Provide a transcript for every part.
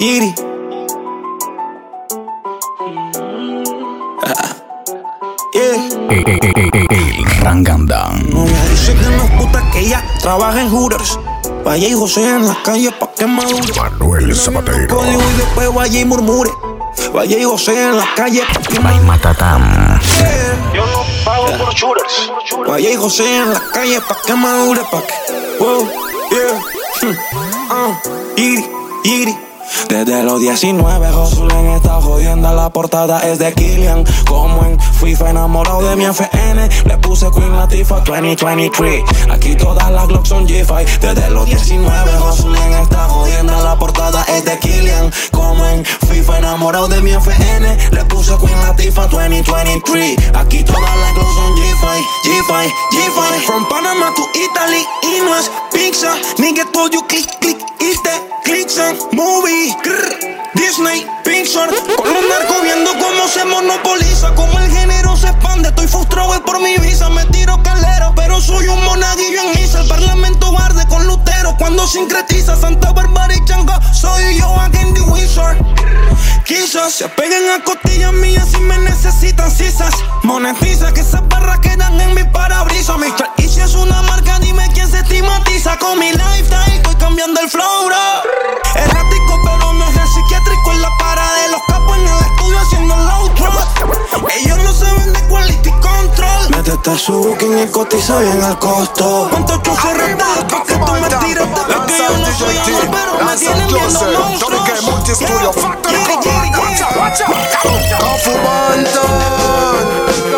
Iri. Ah. Yeah. El Rangandan. No me dice que no es puta que ella trabaja en Hooters. Vaya y José en las calles pa' que madure. Manuel Zapatero. Código y después vaya y murmure. Vaya y José en las calles pa' que By Matatam. Yo no pago por shooters. Vaya y José en las calles pa' que madure, pa' que. Wow, yeah. Hmm. Ah, iri, iri. Desde los 19, Josulen está jodiendo. La portada es de Killian. Como en FIFA, enamorado de mi FN. Le puse Queen Latifah 2023. Aquí todas las Glocks son G5. Desde los 19, Josulen está jodiendo. La portada es de Killian. Como en FIFA, enamorado de mi FN. Le puse Queen Latifah 2023. Aquí todas las Glocks son G5, G5, G5. From Panama to Italy. Y no es pizza. Nigga told you click, click. Iste, clicks and movie. Grr. Disney, Pixar. Con los narcos viendo cómo se monopoliza. Como el género se expande. Estoy frustrado por mi visa. Me tiro calero, pero soy un monaguillo en misa. El parlamento barde con Lutero. Cuando sincretiza Santa Bárbara y Changa. Soy yo again the wizard. Quizás se peguen a costillas mías si me necesitan cisas. Monetiza que esas barras quedan en mi parabrisas. Y si es una marca, dime quién se estigmatiza con mi lifestyle. Estoy cambiando el flow, bro. Errático, pero no es el psiquiátrico. Haciendo el outro. Ellos no saben de quality control. Métete a su booking y cotiza bien el costo. ¿Cuántos chuces retas pa' que tú me tires? Es que yo no soy amor, pero me tienen viendo monstruos. Yeah, yeah, yeah, yeah.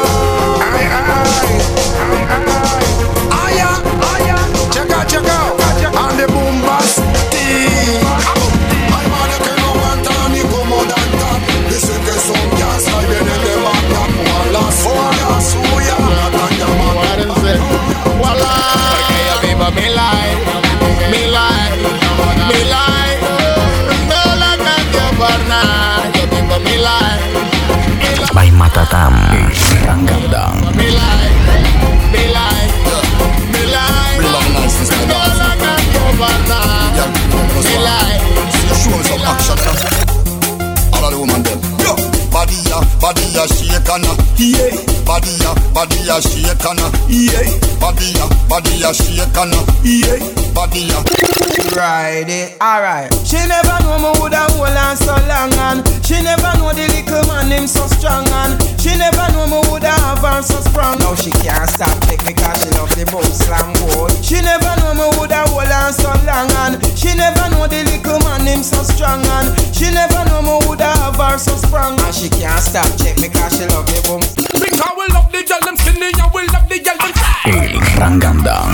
Stop check me cause she love the boom. Think I will love the girl them skinny, I will love the girl them. El Rangandan.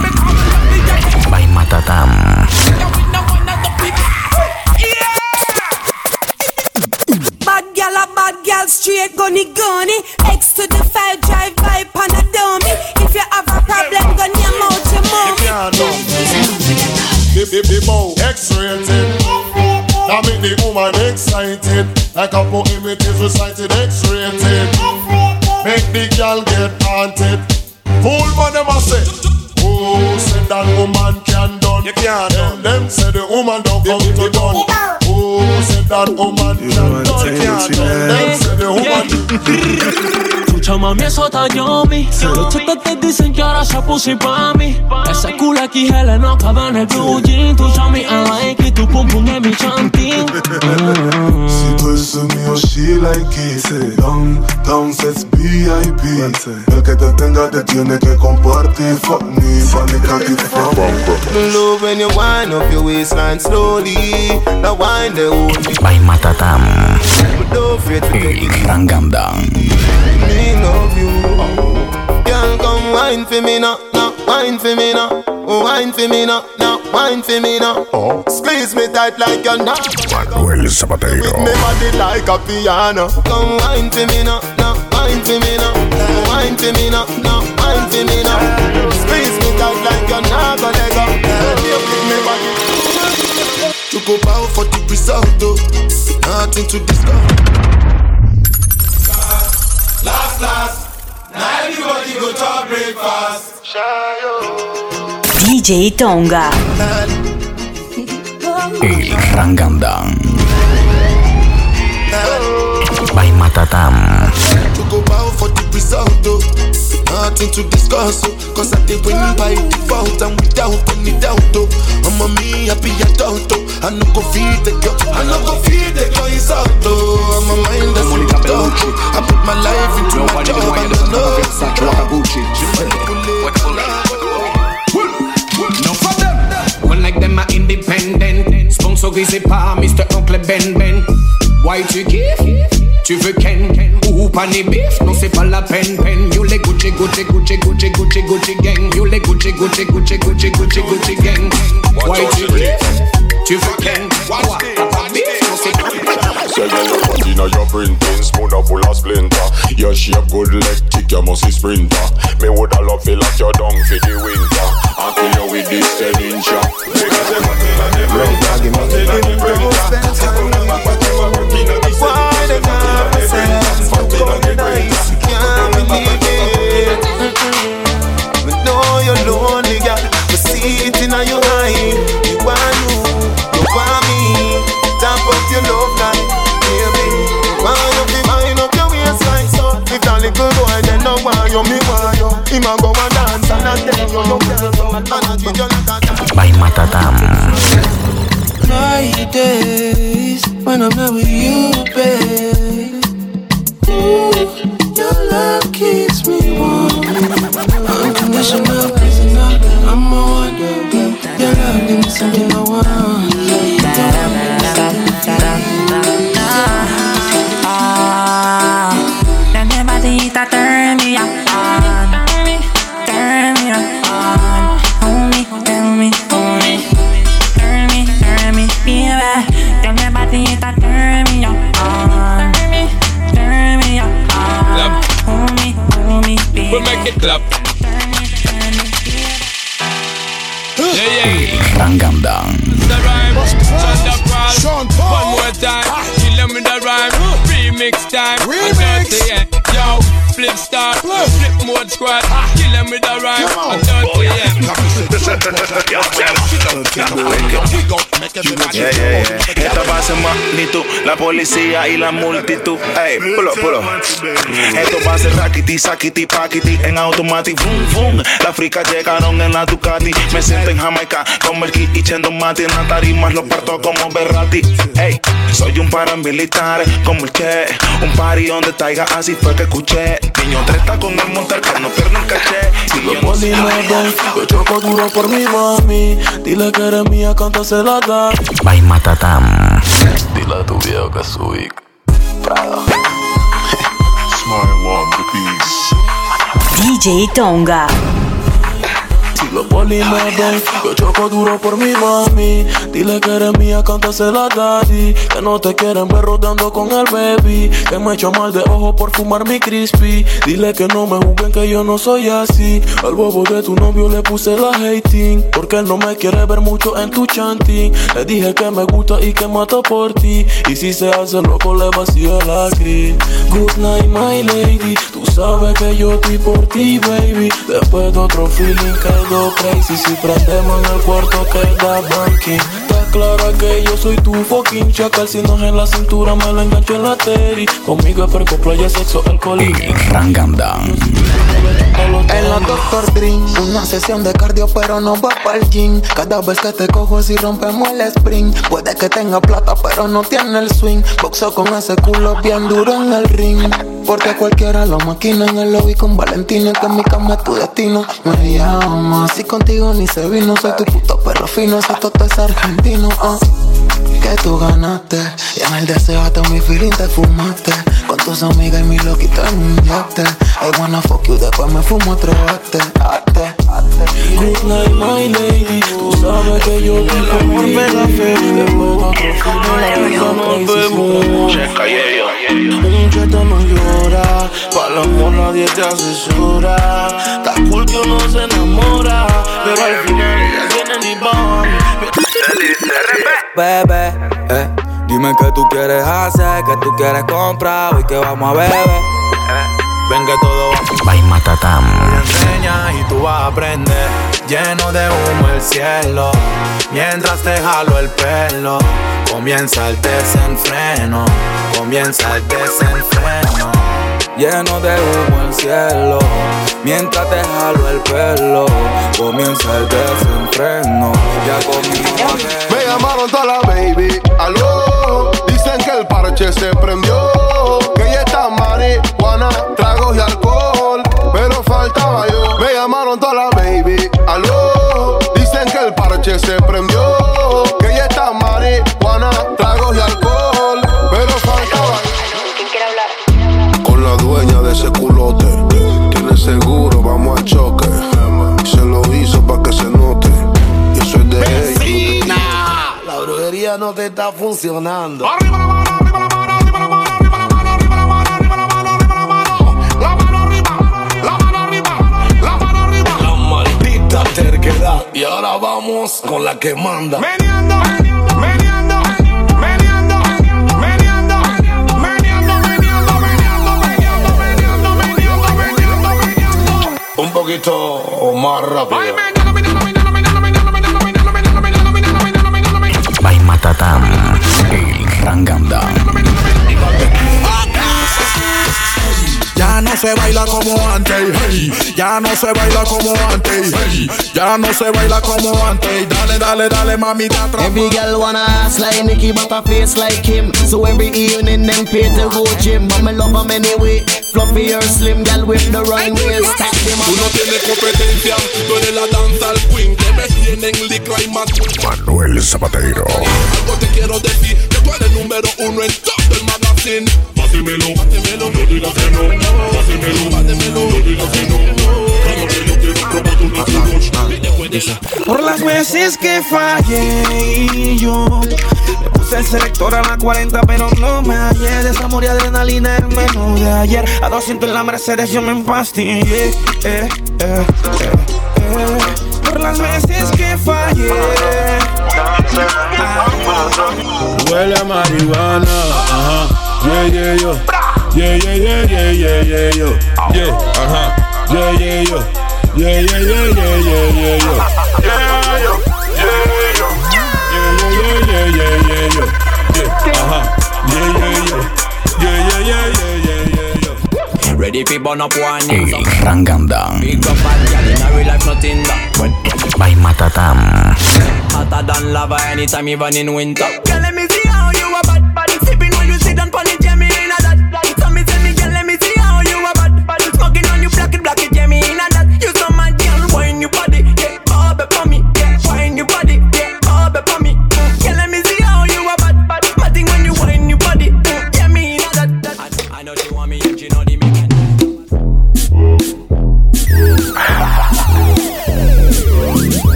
Pussy pa' mí Esa culo aquí gel no cabe en el blue jean Tu chami I like it, tu pum pum es mi chantín Si tú eres mío, she like it. Say, down, down, says VIP. El que te tenga te tiene que compartir. Fuck me, panica que fuck. Me love when you wind up your waistline slowly. Now wind the hold me, By Matatam. but don't afraid to take El Rangandan. me love you. Girl, come wine for me now, now wine for me now, oh, wine for me now, now wine for me now. Oh. Squeeze me tight like you're not. Manuel Zapatero. Me body like a piano. Come wine for me now, now wine for me now, oh, wine for me now, now wine for me now. Squeeze me tight like you're not gonna let go. You pick me body. Choco power for the result though Nothing to discuss Last, last. Everybody go to breakfast. DJ Tonga. El Rangandan. Oh. By Matatam. To go bow for the result, oh. Nothing to discuss, oh. Cause I did win by default and without any doubt, oh. I'm a me happy adult, oh. I no go feed the girl, I no go feed the girl insult, oh. I'm a mind that's in the dark, oh. I put my life into my job and I know. No for them. One like them are independent. Sponsor Gizzy Pa, Mr. Uncle Ben Ben. Why tu kiffes? Tu veux Ken? Ou panier beef? Non, c'est pas la peine, peine. You les Gucci, Gucci, Gucci, Gucci, Gucci, Gucci gang. You les Gucci, Gucci, Gucci, Gucci, Gucci, Gucci gang. Why tu kiffes? Tu veux Ken? Quoi? Pas beef? Non, c'est pas Say girl, your body now your brain thin, spoon up full of splinter. Your shape good leg kick, you must be sprinter. Me woulda love feel like you're down for the winter. And kill you with this ten incher. Fridays when I'm not with you, squad. Kill them with the rhyme. Yeah, yeah, yeah. Esta magnitud, la policía y la multitud. Ey, pulo, pulo. Esto va a ser rackety, sakiti, paquiti, en automatic, boom, boom. Las fricas llegaron en la Ducati. Me siento en Jamaica, con Merky y Chendo Mati. En la tarima los parto como Berrati. Ey, soy un paramilitar, como el Che. Un party donde taiga, así fue que escuché. Niño No sé Yo choco duro por mi mami. Dile que eres mía, cántasela da. By Matatam. Dile a tu viejo que soy Prado. Smart Walk the Peace. DJ Tonga. Los polis me ven, yo choco duro por mi mami. Dile que eres mía, cántasela daddy. Que no te quieren ver rodando con el baby. Que me echo mal de ojo por fumar mi crispy. Dile que no me juzguen que yo no soy así. Al bobo de tu novio le puse la hating. Porque él no me quiere ver mucho en tu chanting. Le dije que me gusta y que mata por ti. Y si se hace loco, le vacío la gris. Good night, my lady. Tú sabes que yo estoy por ti, baby. Después de otro feeling crazy. Si prendemos en el cuarto queda banking. Está clara que yo soy tu fucking chacal. Si no es en la cintura, me la engancho en la teri. Conmigo es perco, playa, sexo, alcohol y Rangamdang. En la Doctor Dream, una sesión de cardio pero no va pa'l gym. Cada vez que te cojo si rompemos el sprint Puede que tenga plata pero no tiene el swing. Boxeo con ese culo bien duro en el ring. Porque cualquiera lo maquina en el lobby con Valentina Que en mi cama es tu destino. Me llama, si contigo ni se vino. Soy tu puto perro fino, ese toto es argentino ah. Que tú ganaste Y en el deseo hasta mi feeling te fumaste. Con tus amigas y mi loquito en un yate. I wanna you, después me fumo otro ate, ate. Good night, my lady Tú sabes que yo te por mega fe Después de otro Checa. Un cheto no llora, para el amor nadie te asesora. Está cool que uno se enamora, pero al final ella tiene ni bomb. Bebé, eh, dime qué tú quieres hacer, qué tú quieres comprar, hoy que vamos a beber. Ven que todo va By Matatam. enseña y tú vas a aprender. Lleno de humo el cielo, mientras te jalo el pelo. Comienza el desenfreno, comienza el desenfreno. Lleno de humo el cielo, mientras te jalo el pelo, comienza el desenfreno. Ya conmigo Me llamaron toda la baby, aló. El parche se prendió, que ya está marihuana, tragos y alcohol, pero faltaba yo. Me llamaron toda la La no te está funcionando. La maldita terquedad. Y ahora vamos con la que manda. Meneando, meneando, meneando, meneando, meneando, meneando, meneando, meneando, meneando, meneando, meneando. Un poquito más rápido. El. Ya no se baila como antes, hey. ya no se baila como antes, hey. ya no se baila como antes. Dale, dale, dale, mamita. Every girl wanna ass like Nicki, but a face like him. So every evening them pay to go gym. But me love 'em anyway. Fluffy or slim, girl with the right waist. Stack them Tú no up. tienes competencia, tú eres la danza al queen. Tienen licra y más. Manuel Zapatero. Algo te quiero decir, que tú eres número uno en todo el magazine. Pásemelo, pásemelo, no digas que no. Pásemelo, pásemelo, no digas que no. Por las veces que fallé y yo le puse el selector a la 40 pero no me hallé de amor y adrenalina el menú de ayer a 200 en la Mercedes yo me empastillé eh, eh, eh, eh. Por las veces que fallé Huele a marihuana, ajá. Yeah, yeah, yo. Yeah, yeah, yeah, yeah, yeah, yeah, yo. Yeah, ajá. Yeah, yeah, yo. Yeah, yeah, yeah, yeah, yeah, yeah, yo. Yeah, yo. Yeah, yo. Yeah, yeah, yeah, yeah, yeah, yo. Yeah, ajá. Yeah, yeah, yo. Ready fi burn up one El nigga. Ranganda. Big up bad girl in a real life nothing that. By Matatam. hotter than lava anytime even in winter.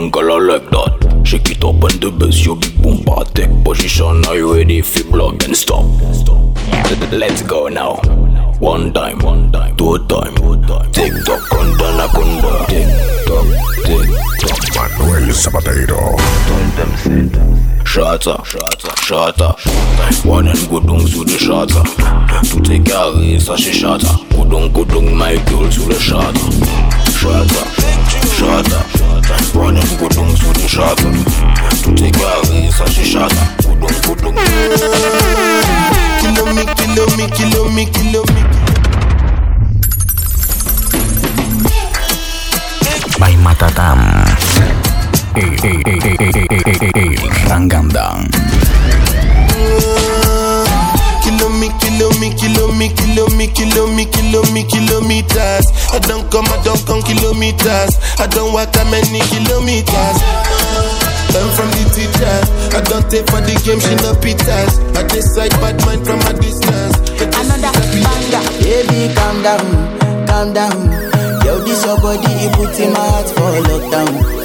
One and good uncle I like that. Shake it up and the bass, your big boom take position. Are you ready? Fi plug and stop. Let's go now. One time, one time, two time, two time. Tick tock, kunda na kunda. Tick tock, tick tock. Manuel Zapatero. Shata, shata, shata. One and good dungs with the shata. To take care is a she shata. Kudung kudung my girl to the shata. Shata, shata. Game, she no pitas. I decide bad mind from a distance. Another banger. Baby, calm down, calm down. Yo, this your body, it puts in my heart for lockdown,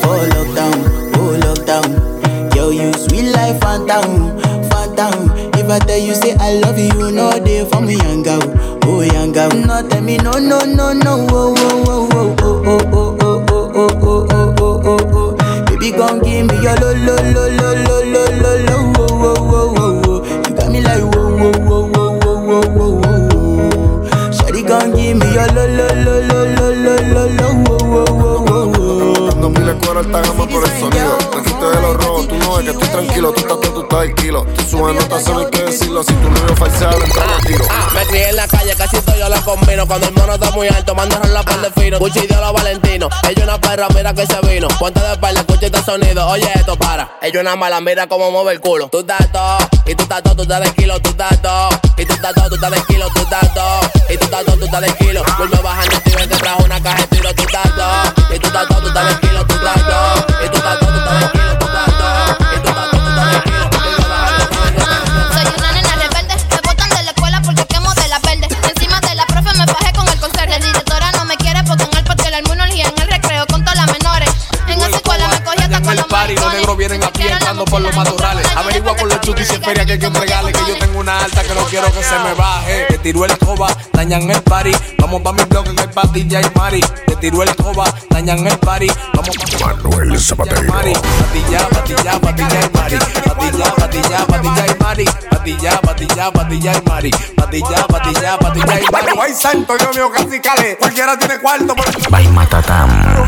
está muy alto, mando la par de fino. Gucci y los Valentino. Ella una perra, mira que se vino. Ponte de espalda, escucha este sonido. Oye, esto para. Ella una mala, mira cómo mueve el culo. Tú estás todo, y tú estás todo, tú estás de kilo, tú estás todo. Y tú estás todo, tú estás de kilo, tú estás todo. Y tú estás todo, tú estás de kilo. Vuelve bajando, tío, que trajo una caja de tiro, tú estás todo. Y tú estás todo, tú estás de kilo, por los matorrales. Averigua con los chutis y feria que hay que entregarle. Que yo tengo una alta que no quiero que se me baje. Te tiró el escoba, dañan el party. Vamos pa' mi blog en el patilla y mari. Te tiró el escoba, dañan el party. Vamos pa' Manuel Zapatero. Patilla, patilla, patilla y mari. Patilla, patilla, patilla y mari. Patilla, patilla, patilla y mari. Patilla, patilla, patilla y mari. Ay, santo, Dios mío, casi cale. Cualquiera tiene cuarto. By Matatam.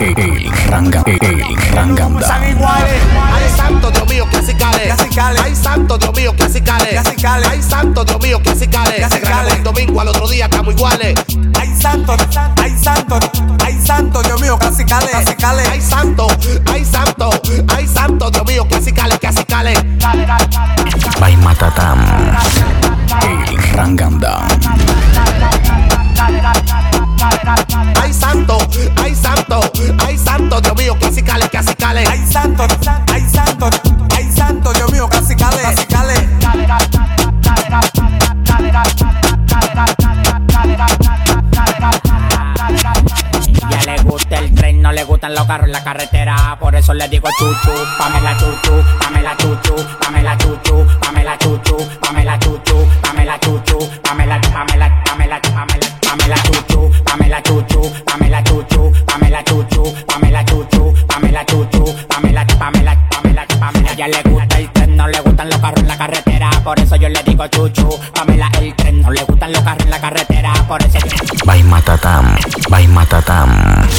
El, el, ranga, el Ranganda. Son iguales. Ay, santo Dios mío, clasicales. Ay, santo Dios mío, clasicales. Ay, santo Dios mío, clasicales. Se grabó el domingo, al otro día estamos iguales. Ay, santo, ay, santo, ay, santo, Dios mío, casi cale, casi cale. Ay, santo, ay, santo, ay, santo Dios mío, clasicales, clasicales. By Matatam. El Ranganda. Clasicales, clasicales. Ay, santo, ay, santo, ay, santo, Dios mío, casi cale, casi cale. Ya le gusta el tren, no le gustan los carros en la carretera. Por eso le digo chuchu, Pamela chuchu, Pamela chuchu, Pamela chuchu, Pamela chuchu, Pamela chuchu, Pamela chuchu, Pamela, Pamela, Pamela, Pamela, Pamela chuchu, Pamela chuchu, Le gusta el tren, no le gustan los carros en la carretera. Por eso yo le digo chuchu, Pamela el tren, no le gustan los carros en la carretera. Por eso By Matatam. By Matatam.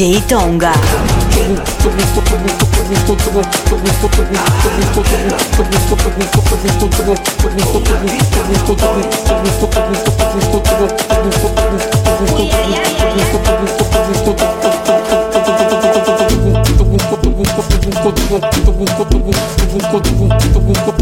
DJ Tonga.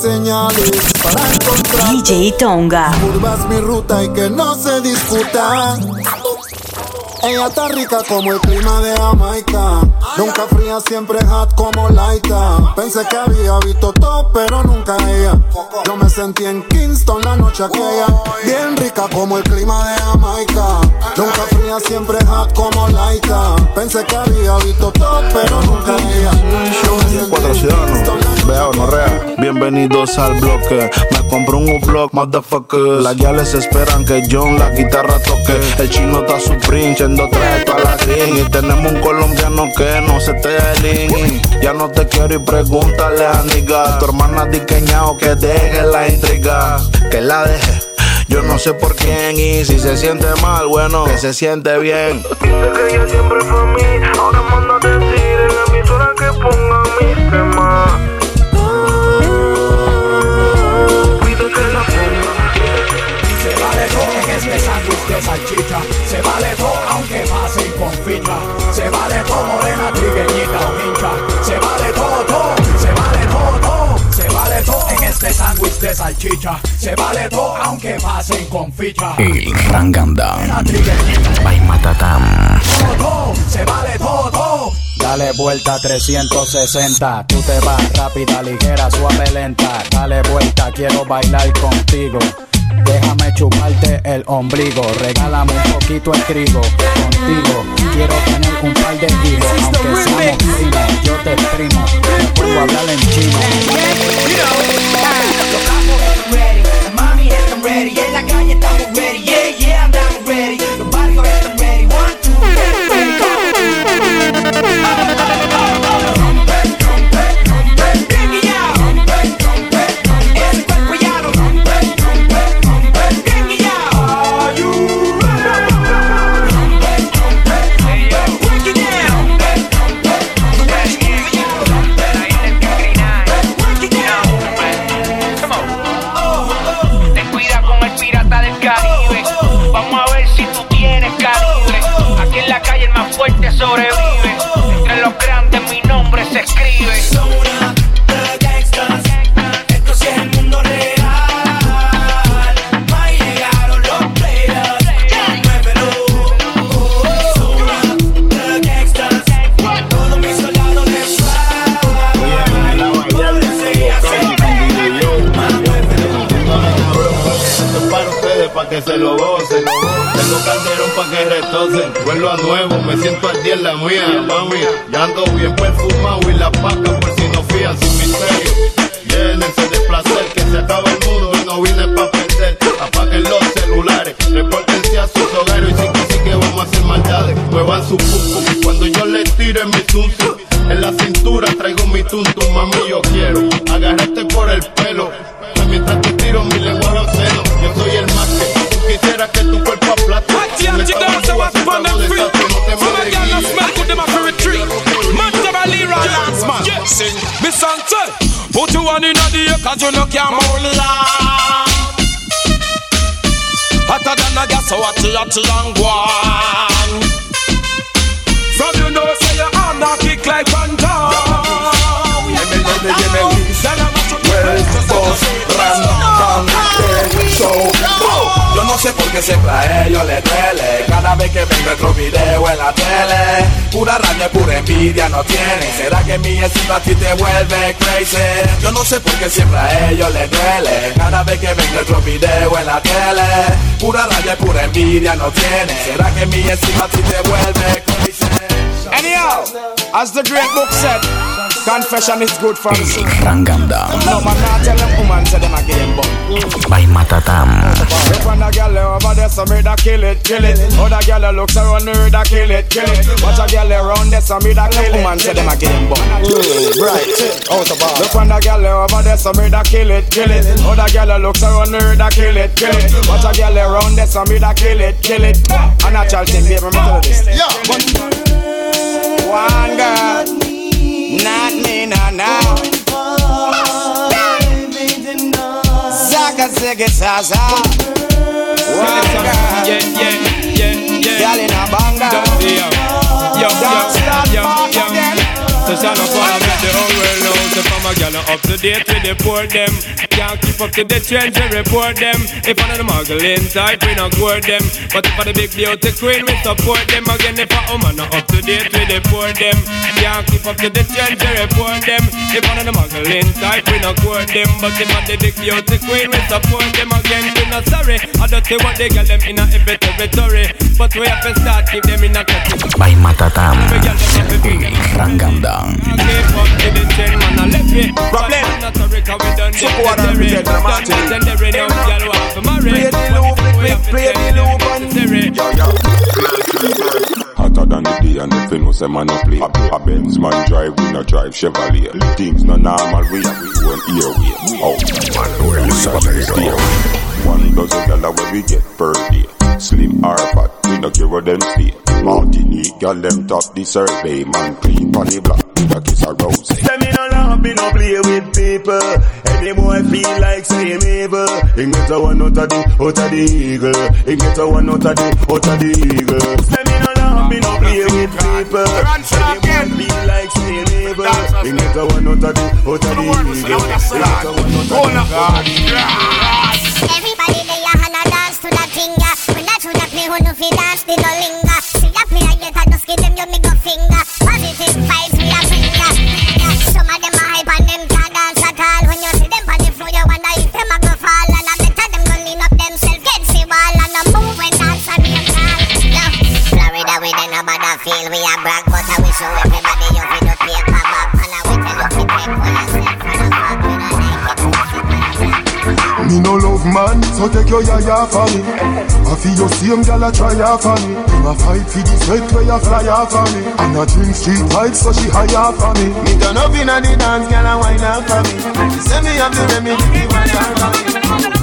señales para encontrar. DJ Tonga. Curvas mi ruta y que no se discuta. Ella está rica como el clima de Jamaica. Nunca fría, siempre hot como Laita. Pensé que había visto todo, pero nunca ella. Yo me sentí en Kingston la noche aquella. Bien rica como el clima de Jamaica. Nunca fría, siempre hot como Laita. Pensé que había visto todo, pero nunca ella. Cuatro ciudadanos, la vea honorrea. Bienvenidos al bloque. Me compro un U-Block, motherfucker. Las yales esperan que John la guitarra toque. El chino está su echando traje toda la ring. Y tenemos un colombiano que no se te delingue. Ya no te quiero y pregúntale a Niga. Tu hermana diqueñao que deje la intriga. Que la deje. Yo no sé por quién y si se siente mal, bueno, que se siente bien. Dice que ella siempre fue a mí, ahora manda a decir en la emisora que ponga mis temas. Se vale todo en este sándwich de salchicha. De salchicha. Se vale todo aunque pasen con ficha. El trigueñita. By Matatam. Todo. Se vale todo. Dale vuelta 360, tú te vas rápida, ligera, suave, lenta. Dale vuelta, quiero bailar contigo. Déjame chuparte el ombligo, regálame un poquito el trigo contigo. Quiero tener un par de hijos, aunque seamos primos, yo te exprimo. Me pongo a hablar en chino. Ready, en la calle estamos ready, gas so hot hot long one. From you know say your arm not kick like one dog Give me, give me, give me Well, boss, ram, ram, so, Yo no sé por qué siempre a ellos les duele. Cada vez que ven nuestro video en la tele Pura rabia, pura envidia no tienen ¿Será que mi éxito a ti te vuelve crazy? Yo no sé por qué siempre a ellos les duele Cada vez que ven nuestro video en la tele Pura rabia, pura envidia no tienen ¿Será que mi éxito a ti te vuelve crazy? Anyhow, as the great book said, confession is good for the soul. Ranganda No man not tell them woman say them a game bum. by Matatam. If on a girl over there, so me da kill it, kill it. Other girl looks around me, da kill it, kill it. Watch a girl around there, so me da kill it. Woman say them a game bum. Mm, right, out of bar. Look on a girl over there, so me da kill it, kill it. Other girl looks around me, da kill it, kill it. Watch a girl around there, so me da kill it, kill it. A natural thing, baby, me tell you this. One girl, not me, no, no. Zaga, ziggy, zaza. One girl, Yeah, yeah, yeah, yeah girl in a banga. Yo, yo, Don't start yo, back yo, again. So shall I follow me the whole world now So from a gal up to date with the poor them. Can't keep up to the trends we report them. If one of the muggling type we not court them. But if for the big beauty queen we support them. Again if a woman not up to date with the poor them. Can't keep up to the trends we report them. If one of the muggling type we not court them. But if for the big beauty queen we support them. Again we not sorry. I don't see what they got them in a every territory. But we have to start keep them in a category. By Matatam. El Ranganda. Problem. Chuck water and forget the Martin. Play the loop, play the loop and- Yo, yo. Hotter than the day and if you know say man no play A Benz man drive, we no drive Chevrolet Things no normal, we have we own airway Out man, well, stay One dozen dollar where we get per day Slim or fat, we no care what them say Martinique, girl them top the survey Man clean pon the block, with a kiss a rose Say me no love, me no play with people. Any boy feel like say him evil. He get a one out of the, out of the eagle. He get a one out of the, out of the eagle. Say me no love, me no play with people. Any boy feel like say him evil. He get a one out of the, out of the eagle. He get a one out of the, Everybody lay your hand and fi dance, they no. Man, so take your yaya for me. I feel your same gal a try for me. Him a fight for the sweat where you fly for me. And a drink street vibes so she high off for me. Me turn up inna the dance, girl, and wine for me. She say me have the remedy, me want her for.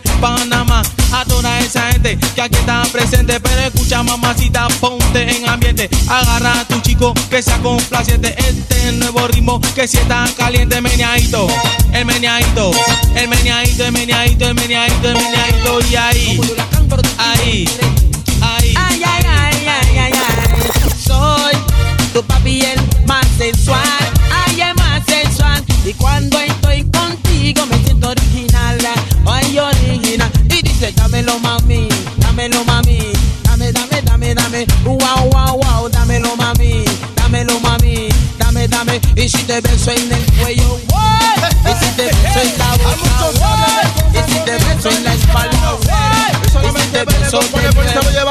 De Panamá. A toda esa gente que aquí está presente. Pero escucha, mamacita, ponte en ambiente. Agarra a tu chico que sea complaciente. Este nuevo ritmo que si está caliente, meneadito. El meneadito, el meneadito, el meneadito, el meneadito, el meneadito. Y ahí, ahí, ahí. Ay, ay, ay, ay, ay, ay. Soy tu papi el más sensual. Ay, el más sensual. Y cuando estoy contigo dice, dámelo mami, dámelo mami. Dame, dame, dame, dame. Wow, wow, wow. Dámelo mami, dámelo mami. Dame, dame. Y si te beso en el cuello, wow. Y si te beso en la boca. Y si te beso en la espalda. Y si te beso en el cuello,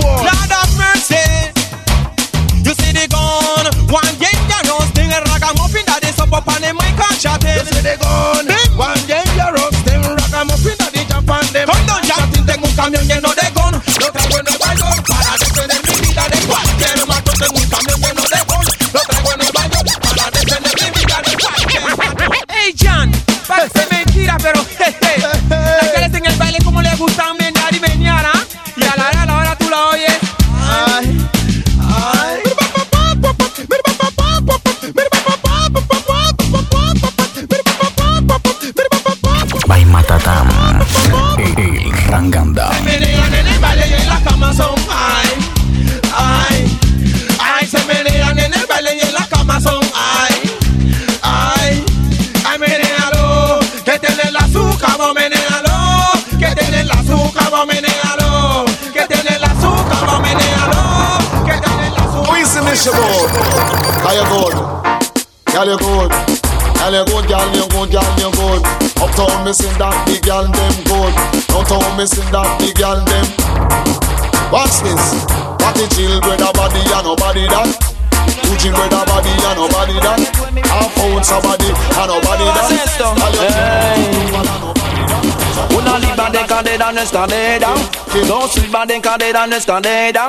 boy. Lord of mercy. You see the gun, one dangerous thing, a ragamuffin that is up on the mic and chatting. Chatting. Tengo un Mission board. How you good? Girl you good. Girl you good, girl you good, girl you good. Uptown missing that big girl them good. Downtown missing that big girl them. Watch this. Party chill with a body and nobody that. Gucci with a body and nobody that. Half ounce somebody and nobody that. Girl you good. Una libra de cadera no es cadera. Dos libras de cadera no es cadera.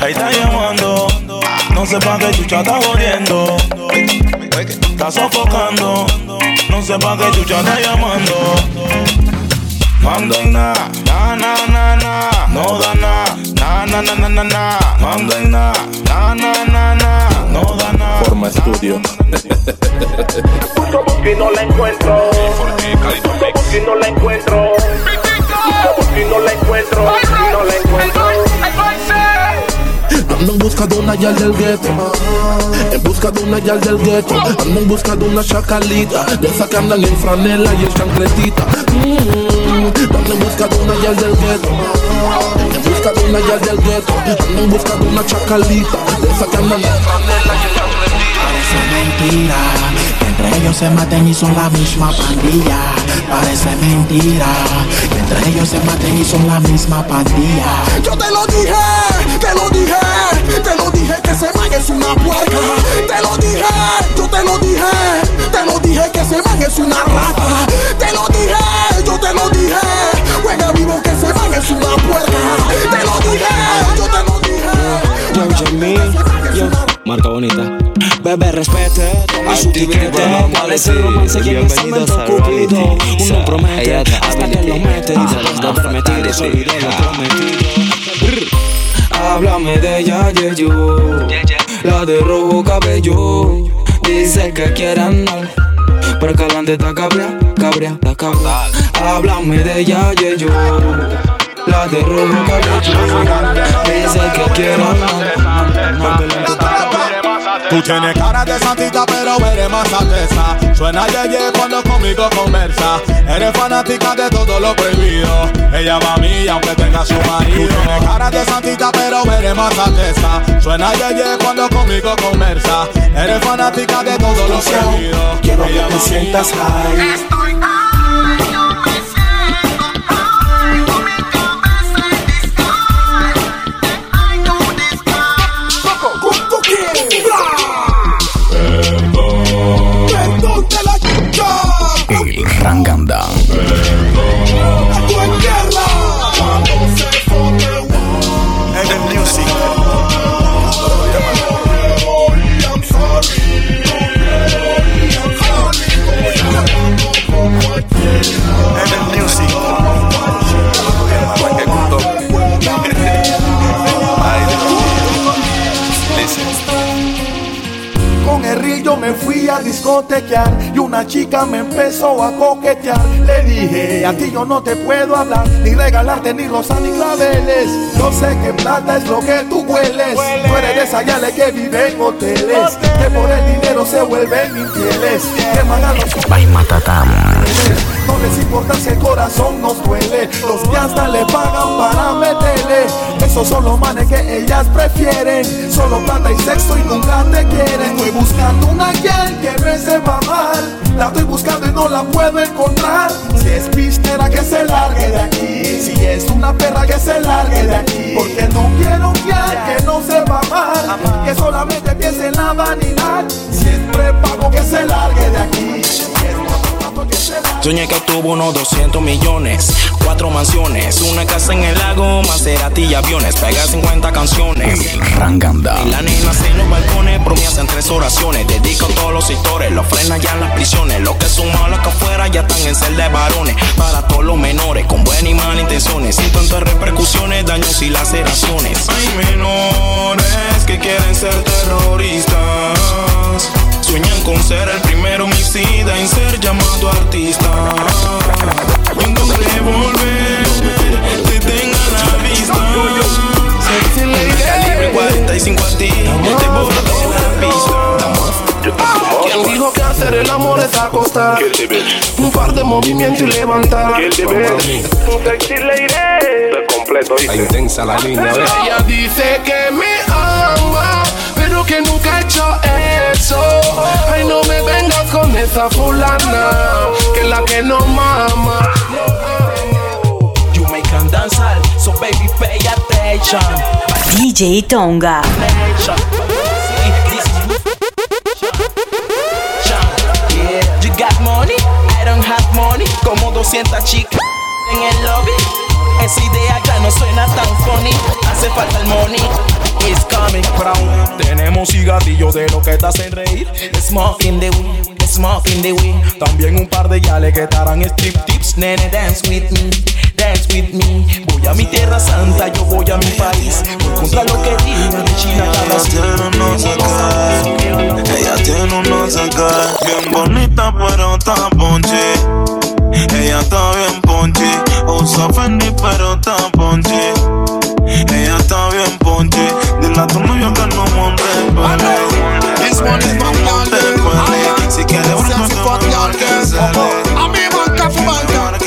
Ahí está llamando, no sé pa' qué chucha está jodiendo. Está sofocando, no sé pa' qué chucha está llamando. En na, na na na. No da na, na na na na na, na na na na, no da na. Forma estudio. que no la encuentro. Como que no la encuentro. Como que no la encuentro. No la encuentro. Ando en busca de una yal del gueto En busca de una yal del gueto Ando en busca de una chacalita De esa que andan en franela y en chancletita mm, Ando en busca de una yal del gueto En busca de una yal del gueto Ando en busca de una chacalita De esa que andan en franela mentira que entre ellos se maten y son la misma pandilla. Parece mentira que entre ellos se maten y son la misma pandilla. Yo te lo dije, te lo dije, te lo dije que ese man es una puerca. Te lo dije, yo te lo dije, te lo dije que ese man es una rata. Te lo dije, yo te lo dije, juega vivo que ese man es una puerca. Te lo dije, yo te lo dije. Yo, Jimmy, yo, marca bonita. Bebé, respete todo su tiquete. Parece romance que en ese momento cupido. Uno promete hasta que lo mete. Y después de haber metido, se olvide lo prometido. Háblame de ella, yeyo. La de rojo cabello. Dice que quiere andar. Pero que adelante está cabrea, cabrea, está cabrea. Háblame de ella, yeyo. La de rojo cabello. Dice que quiere andar. Porque adelante está. Tú tienes cara de santita, pero eres más alteza. Suena yeye cuando conmigo conversa. Eres fanática de todo lo prohibido. Ella va a mí, aunque tenga su marido. Tú tienes cara de santita, pero eres más alteza. Suena yeye cuando conmigo conversa. Eres fanática de todo lo prohibido. Quiero que Ella te a mí, sientas high. Discotequear y una chica me empezó a coquetear. Le dije, a ti yo no te puedo hablar, ni regalarte ni rosas ni claveles. Yo sé que plata es lo que tú hueles. Tú eres de esas yales que viven en hoteles, que por el dinero se vuelven infieles. Que By Matatam. No les importa si el corazón nos duele. Los que hasta le pagan para meterle. Esos son los manes que ellas prefieren. Solo plata y sexo y nunca te quieren. Estoy buscando una girl que me sepa mal La estoy buscando y no la puedo encontrar. Si es pistera que se largue de aquí. Si es una perra que se largue de aquí. Porque no quiero un que no sepa mal Que solamente piense en la vanidad. Si es prepago que se largue de aquí Soñé que tuvo unos 200 millones, cuatro mansiones, una casa en el lago, Maserati y aviones, pega 50 canciones. Ranganda. Y la nena en los balcones, promesa en tres oraciones, dedico a todos los sectores, los frenan ya en las prisiones, los que son malos que afuera ya están en celda de varones, para todos los menores, con buenas y malas intenciones, sin tantas repercusiones, daños y laceraciones. Hay menores que quieren ser terroristas. Sueñan con ser el primer homicida en ser llamado artista. Y un doble volver te tenga la vista. Sexy lady. Calibre 45 a ti, te borro de la pista. ¿Quién dijo que hacer el amor es acostar? Un par de movimientos y levantar. Sexy lady. completo. Está intensa la línea. Ella dice que me ama, pero que nunca hecho eso. Ay, no me vengas con esa fulana, que es la que no mama. You make them dance all, so baby pay attention. DJ Tonga. You got money, I don't have money. Como 200 chicas en el lobby. Esa idea ya no suena tan funny. Hace falta el money. It's coming from. Tenemos cigarrillos de lo que te hacen reír. Smoking the weed, smoking the weed. También un par de yales que te harán strip tips. Nene, dance with me, dance with me. Voy a mi tierra santa, yo voy a mi país. Voy contra lo que digan de China cada tiene qué, ella tiene un no bien bonita pero está ponche. Ella está bien ponche, usa Fendi pero está ponche. Ella está bien ponche, dile a tu novio que no monte pele. This one is my monte si quieres fuck voy y'all a girls. hacer. A mí banca fu banca.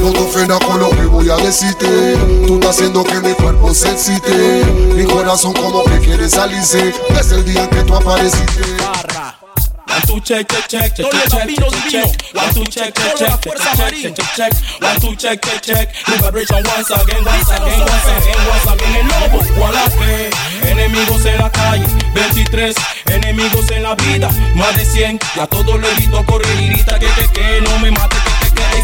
No te ofendas con lo que voy a decirte. Tú estás haciendo que mi cuerpo se excite. Mi corazón como que quiere salirse. Desde el día que tú apareciste. One two check check check check check check check. One two check check check check check. One two check check check. New vibration once again, once again, once again, once again. El lobo Gualaje. Enemigos en la calle, 23 enemigos en la vida, más de 100. Ya todo lo he visto correr y grita que que que no me mate. Que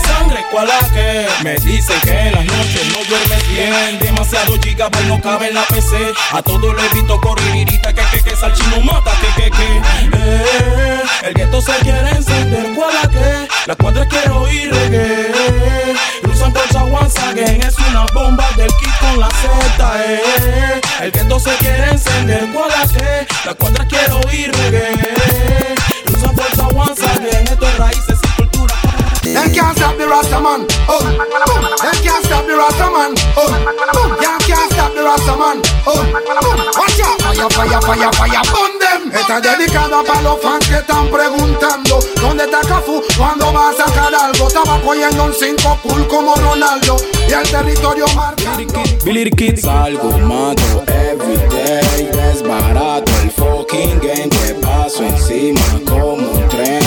sangre, ¿cuál que? Me dicen que en las noches no duermes bien, demasiado gigabyte no cabe en la PC. A grito correr y grita que que que salchino mata que que que. Eh, el gueto se quiere encender, ¿cuál que? La cuadra quiero oír reggae. Cruzan por once again, es una bomba del kit con la Z, eh. El gueto se quiere encender, ¿cuál que? La cuadra quiero oír reggae. Cruzan por once again, esto es raíces. Them can't stop the Rasta man. Oh, boom. Them can't stop the Rasta man. Oh, boom. Them can't stop the Rasta man. Oh, boom. Watch out. falla, falla, falla, falla, them. Está dedicada para los fans que están preguntando ¿Dónde está Cafu? ¿Cuándo va a sacar algo? Estaba cogiendo un 5 cool como Ronaldo Y el territorio marca Billy Kid Salgo, mato, everyday Es barato el fucking game Te paso encima como un tren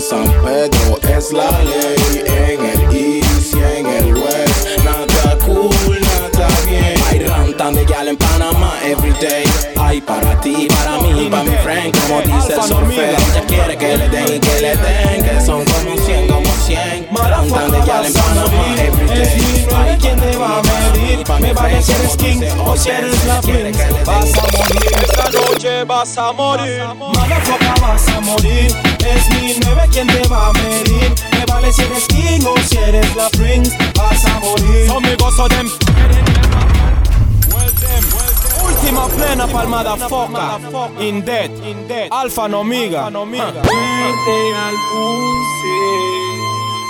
San Pedro es la ley En el east y en el west. Nada cool, nada bien. Hay rantan de gal en Panamá everyday Hay para ti, para mí, para mi friend Como dice el surfer. Ella quiere que le den y que le den Que son como 100, como 100 Rantan de gal en Panamá everyday. Hay quien te va a medir. Me vale si eres king o si eres la prince Vas a morir. Esta noche vas a morir. Motherfucker vas a morir. Es mi nueve quien te va a medir Me vale si eres king o si eres la prince Vas a morir. So me go so them Última plena palmada foca In dead, alfa no miga. Al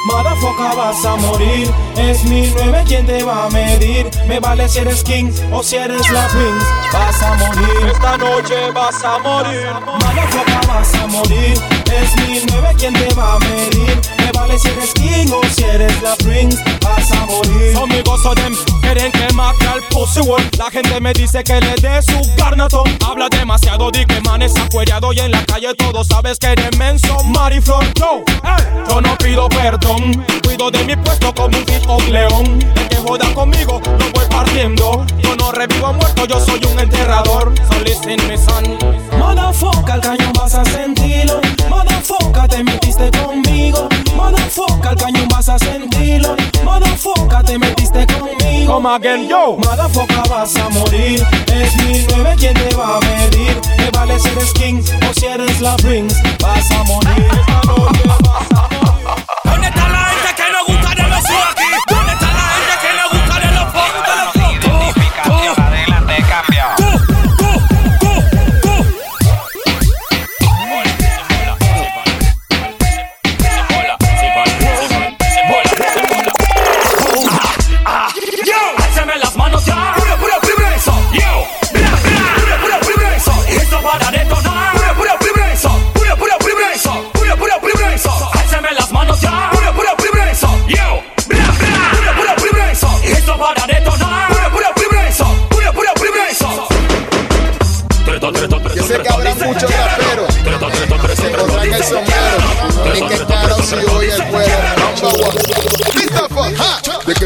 Motherfucker vas a morir. Es mi nueve quien te va a medir Me vale si eres king o si eres la prince. Vas a morir. Esta noche vas a morir. Motherfucker vas a morir Es mi nueve quien te va a medir Me vale si eres king o si eres la prince Vas a morir. So me go so them quieren que mate al pussy world. La gente me dice que le dé su garnatón Habla demasiado, di que man es Y en la calle todos sabes que eres menso. Mariflor, yo, ey, yo no pido perdón. Cuido de mi puesto como un tipo león. El que joda conmigo, lo voy partiendo. Yo no revivo a muerto, yo soy un enterrador. So listen me son. Motherfucker, el cañón vas a sentirlo. Vas a sentirlo. Motherfucker, te metiste conmigo. Come again, yo. Motherfucker, vas a morir. Es mi nueve quien te va a medir. Me vale si eres king o si eres la prince. Vas a morir. Esta noche vas a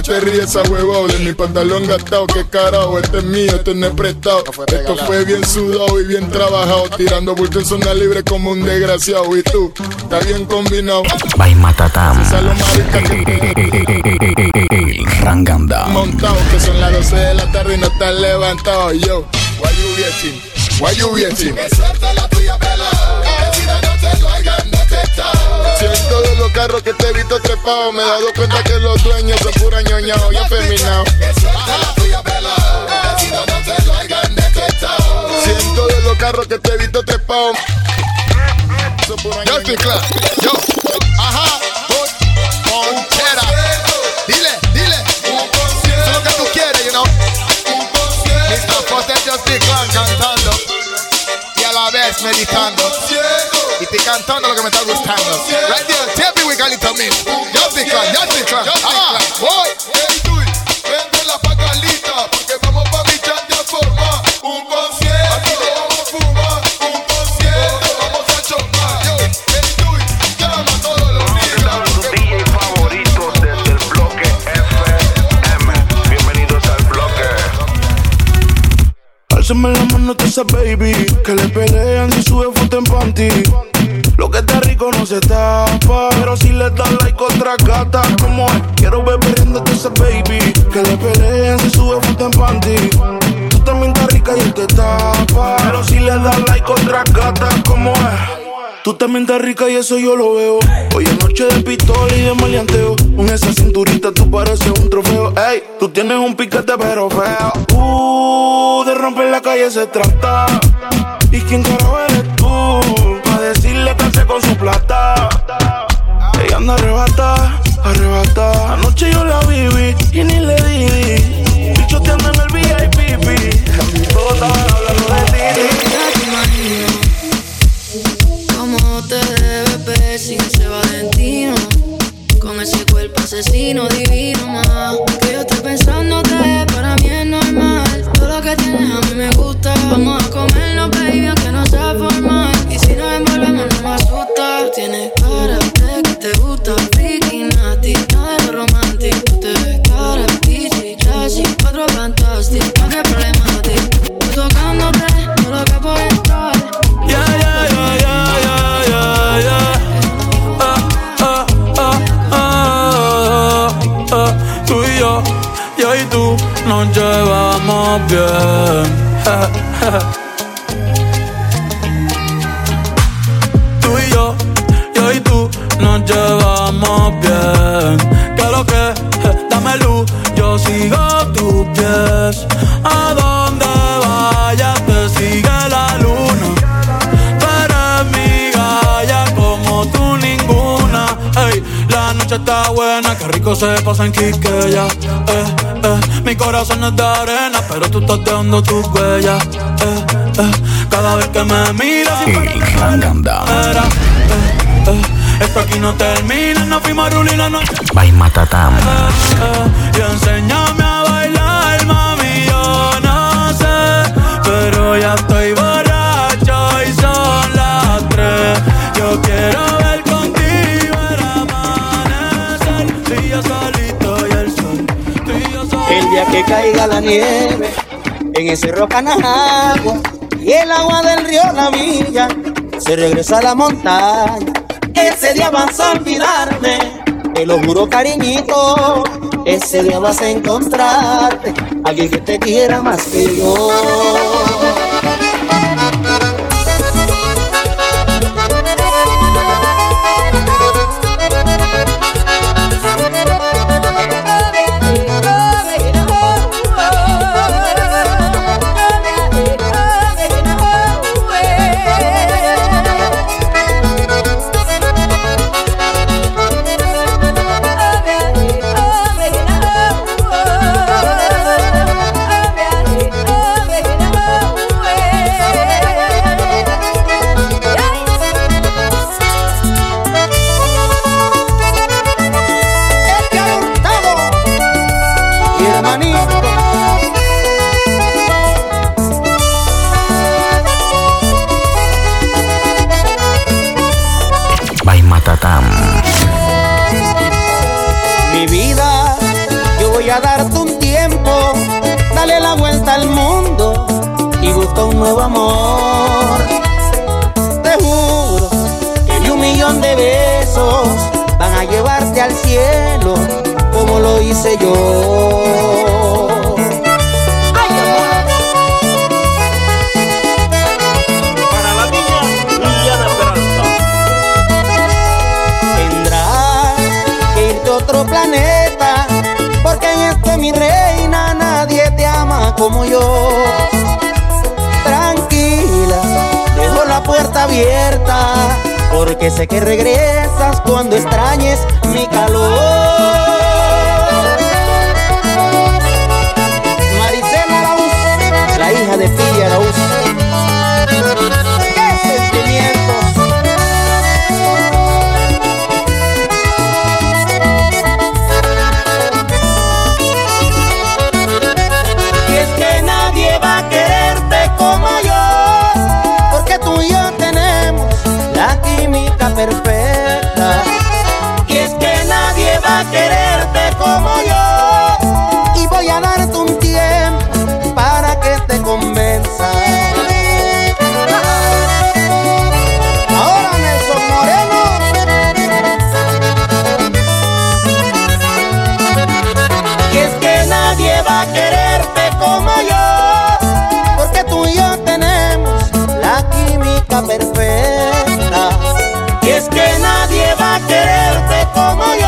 te ríes esa huevón? De mi pantalón gastado, qué carajo, este es mío, este no es prestado. Esto fue bien sudado y bien trabajado, tirando bulto en zona libre como un desgraciado. Y tú, está bien combinado. By Matatam. Que Ranganda. montado, que son las 12 de la tarde y no estás levantado. Yo, why you waiting? Why you? Si los carros que te he visto trepado, me he dado cuenta que los dueños son pura ñoñao y afeminados. Si en todos los carros que te he visto trepado, son pura Yo estoy claro. Yo. Ajá. Ponchera. Dile, dile. Eso es lo que tú quieres, you know. Mr. Potter just cantando. Y a la vez meditando. Y te cantando lo que me está gustando. Right there, tell me we got it to me. Just be clan, just be clan. Ajá. Voy. Hey, tú. Vente la pacalita. Porque vamos pa' bichar de forma. Un concierto. Aquí no vamos a fumar. Un concierto. Vamos a chopar. Yo. Hey, tú. Llama a todos los niggas. Tu DJ favorito desde el bloque FM. Bienvenidos al bloque. Álzame la mano a esa baby Que le pelean si sube foto en panty Le pelean si sube foto en panty Tú también estás rica y él te tapa Pero si le das like otra gata Como es Tú también estás rica y eso yo lo veo. Hoy es noche de pistola y de maleanteo. Con esa cinturita tú pareces un trofeo. Ey, tú tienes un piquete pero feo. Uh, de romper la calle se trata. ¿Y quién carajo eres tú? Pa' decirle que hace con su plata. Ella anda arrebata, arrebatada. Anoche yo la viví y ni le di. Bichoteando en el VIP. Todos estaban hablando de ti. Como te debes ver sin ese valentino? Con ese cuerpo asesino divino, más Que yo esté pensándote, para mí es normal. Todo lo que tienes a mí me gusta. Vamos a comerlo, baby, aunque no sea formal. Y si nos envolvemos, no me asusta. Tienes nos llevamos bien. tú y yo, yo y tú nos llevamos bien. Que lo que, dame luz, yo sigo tus pies. A donde vayas te sigue la luna. Tú eres mi galla como tú ninguna. La noche está buena, que rico se pasa en Quiqueya. Eh, eh, mi corazón es de arena, pero tú estás dejando tus huellas. Eh, eh, cada vez que me miras, Era, eh, eh, esto aquí no termina, no fuimos a no. By Matatam. Y enséñame a la nieve en ese cerro Canajagua y el agua del río La Villa se regresa a la montaña. Ese día vas a olvidarme, te lo juro cariñito. Ese día vas a encontrarte alguien que te quiera más que yo. By Matatam. Mi vida, yo voy a darte un tiempo, dale la vuelta al mundo y busca un nuevo amor. Te juro que un millón de besos van a llevarte al cielo como lo hice yo. Mi reina nadie te ama como yo. Tranquila, dejo la puerta abierta, porque sé que regresas cuando extrañes mi calor. Y es que nadie va a quererte como yo, y voy a darte un tiempo para que te convenza. Ahora Nelson Moreno. Y es que nadie va a quererte como yo, porque tú y yo tenemos la química perfecta. Quererte como yo,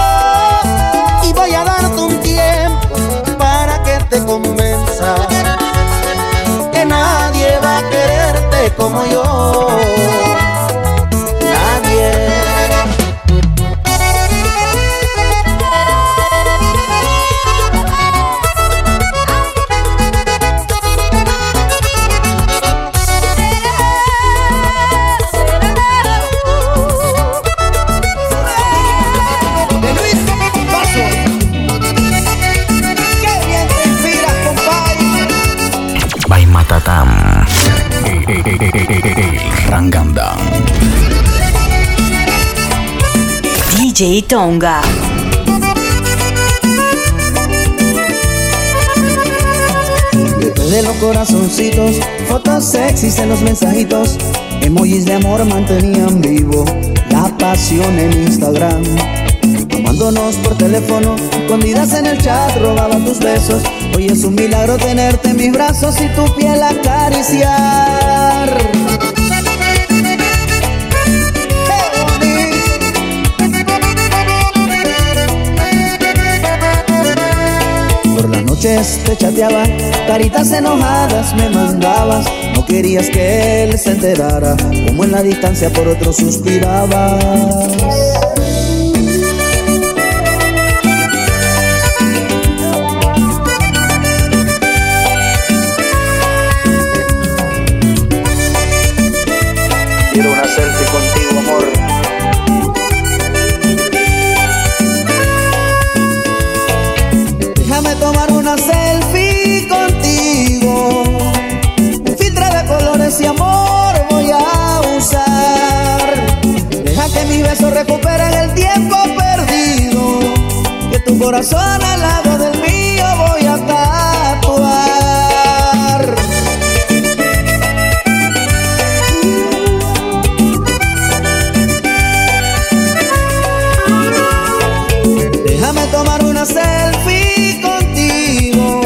Tonga. Después de los corazoncitos, fotos sexys en los mensajitos, emojis de amor mantenían vivo la pasión en Instagram. llamándonos por teléfono, escondidas en el chat, robaba tus besos. Hoy es un milagro tenerte en mis brazos y tu piel acariciar. Noches te chateaba, caritas enojadas me mandabas. No querías que él se enterara, como en la distancia por otro suspirabas. Corazón al lado del mío voy a tatuar. Déjame tomar una selfie contigo.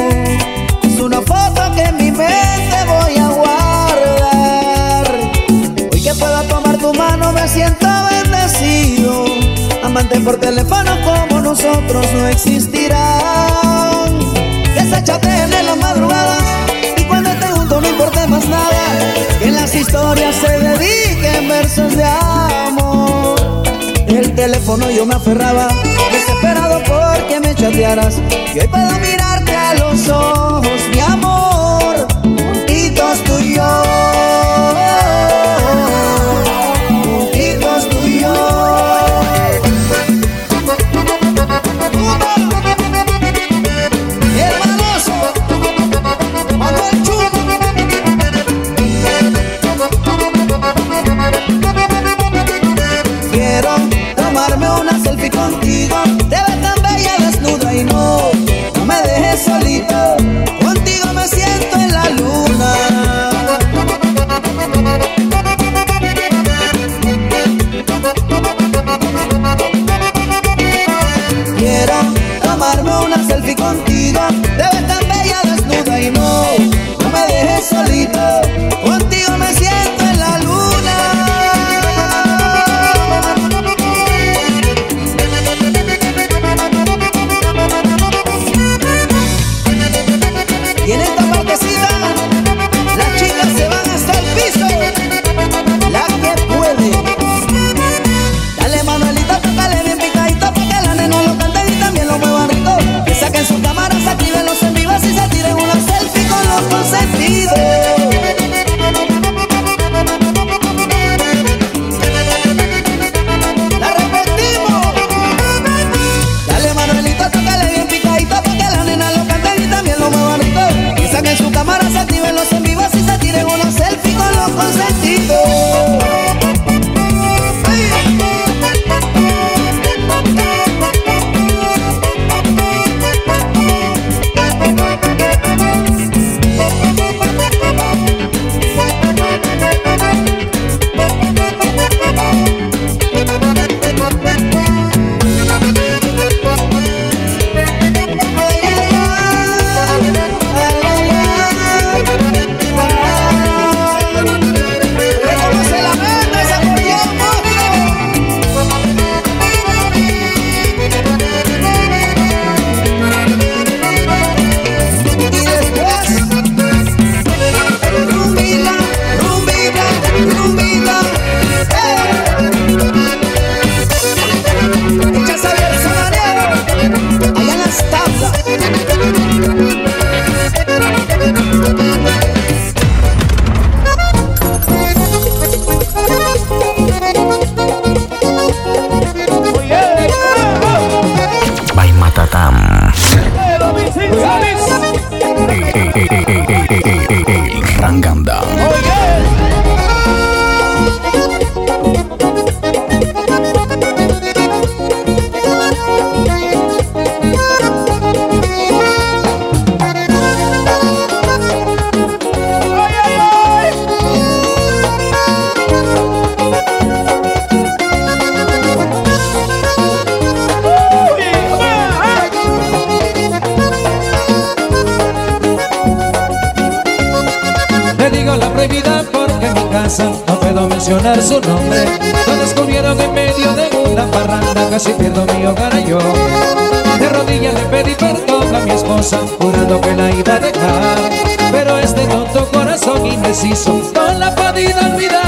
Es una foto que en mi mente voy a guardar. Hoy que pueda tomar tu mano me siento bendecido. Amante por teléfono como nosotros no existirán. Chateen en la madrugada y cuando esté juntos no importe más nada. Que en las historias se dediquen versos de amor. El teléfono yo me aferraba, desesperado porque me chatearas. Y hoy puedo mirarte a los ojos, mi amor, mencionar su nombre. Lo descubrieron en medio de una parranda Casi pierdo mi hogar yo. De rodillas le pedí perdón a mi esposa Jurando que la iba a dejar. Pero este tonto corazón indeciso No la ha podido olvidar.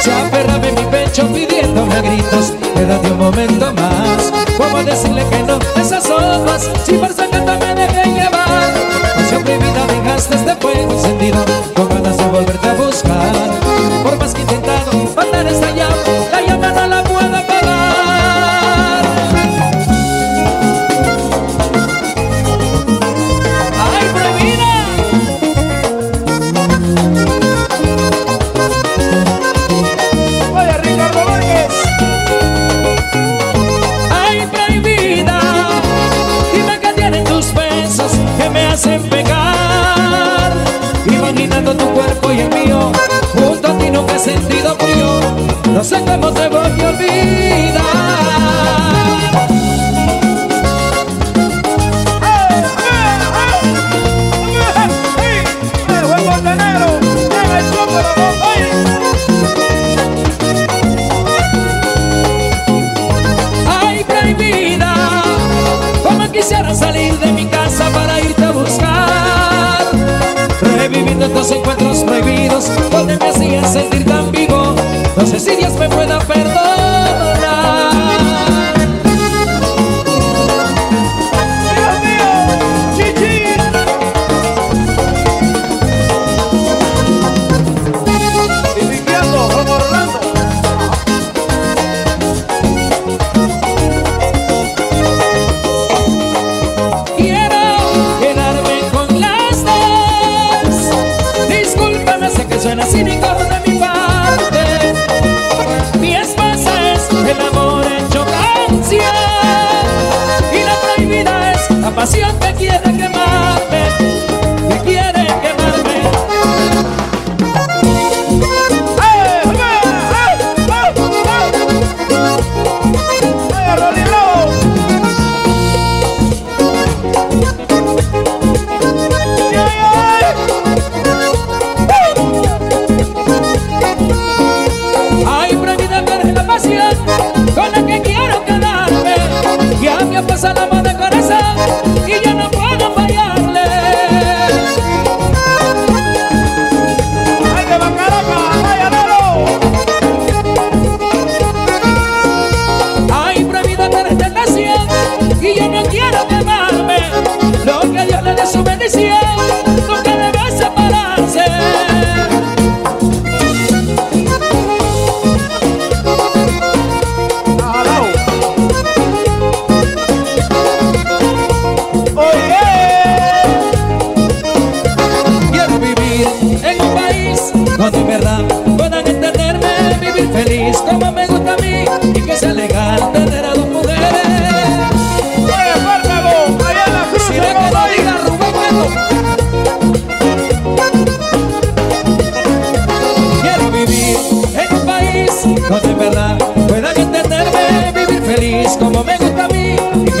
Se aferraba en mi pecho pidiéndome a gritos Quédate un momento más. ¿Cómo decirle que no? Esas otras chivarse que también dejen llevar Pasión prohibida dejaste este fuego encendido Con ganas de volverte a buscar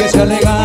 que se alegan